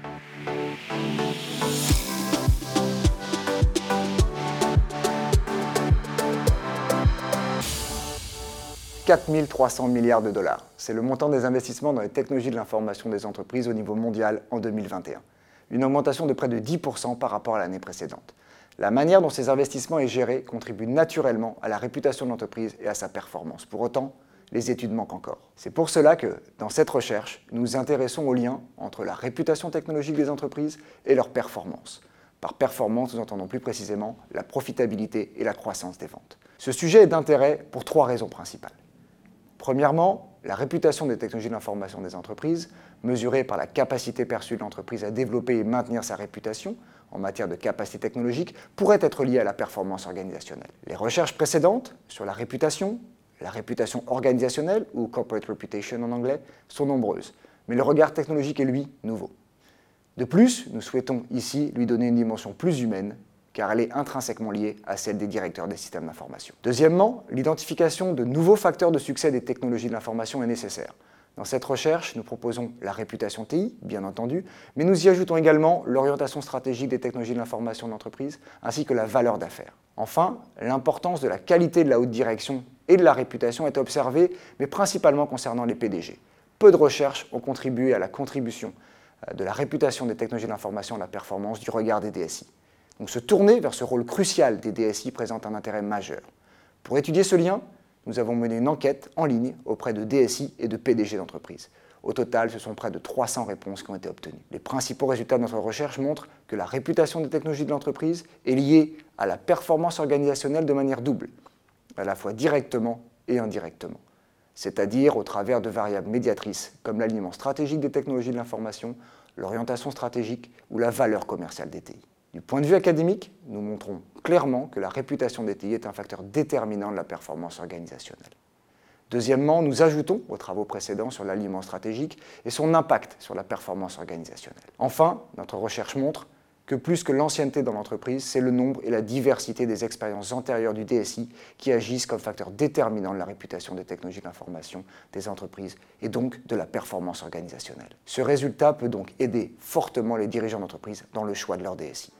« 4 300 milliards de dollars. C'est le montant des investissements dans les technologies de l'information des entreprises au niveau mondial en 2021. Une augmentation de près de 10% par rapport à l'année précédente. La manière dont ces investissements est gérée contribue naturellement à la réputation de l'entreprise et à sa performance. Pour autant, les études manquent encore. C'est pour cela que, dans cette recherche, nous nous intéressons au lien entre la réputation technologique des entreprises et leur performance. Par performance, nous entendons plus précisément la profitabilité et la croissance des ventes. Ce sujet est d'intérêt pour trois raisons principales. Premièrement, la réputation des technologies de l'information des entreprises, mesurée par la capacité perçue de l'entreprise à développer et maintenir sa réputation en matière de capacité technologique, pourrait être liée à la performance organisationnelle. Les recherches précédentes sur la réputation, la réputation organisationnelle, ou corporate reputation en anglais, sont nombreuses, mais le regard technologique est, lui, nouveau. De plus, nous souhaitons ici lui donner une dimension plus humaine, car elle est intrinsèquement liée à celle des directeurs des systèmes d'information. Deuxièmement, l'identification de nouveaux facteurs de succès des technologies de l'information est nécessaire. Dans cette recherche, nous proposons la réputation TI, bien entendu, mais nous y ajoutons également l'orientation stratégique des technologies de l'information d'entreprise, ainsi que la valeur d'affaires. Enfin, l'importance de la qualité de la haute direction et de la réputation est observée, mais principalement concernant les PDG. Peu de recherches ont contribué à la contribution euh, de la réputation des technologies de l'information à la performance du regard des DSI. Donc se tourner vers ce rôle crucial des DSI présente un intérêt majeur. Pour étudier ce lien, nous avons mené une enquête en ligne auprès de DSI et de PDG d'entreprise. Au total, ce sont près de 300 réponses qui ont été obtenues. Les principaux résultats de notre recherche montrent que la réputation des technologies de l'entreprise est liée à la performance organisationnelle de manière double, à la fois directement et indirectement, c'est-à-dire au travers de variables médiatrices comme l'alignement stratégique des technologies de l'information, l'orientation stratégique ou la valeur commerciale des TI. Du point de vue académique, nous montrons clairement que la réputation des TI est un facteur déterminant de la performance organisationnelle. Deuxièmement, nous ajoutons aux travaux précédents sur l'aliment stratégique et son impact sur la performance organisationnelle. Enfin, notre recherche montre que plus que l'ancienneté dans l'entreprise, c'est le nombre et la diversité des expériences antérieures du DSI qui agissent comme facteur déterminant de la réputation des technologies d'information des entreprises et donc de la performance organisationnelle. Ce résultat peut donc aider fortement les dirigeants d'entreprise dans le choix de leur DSI.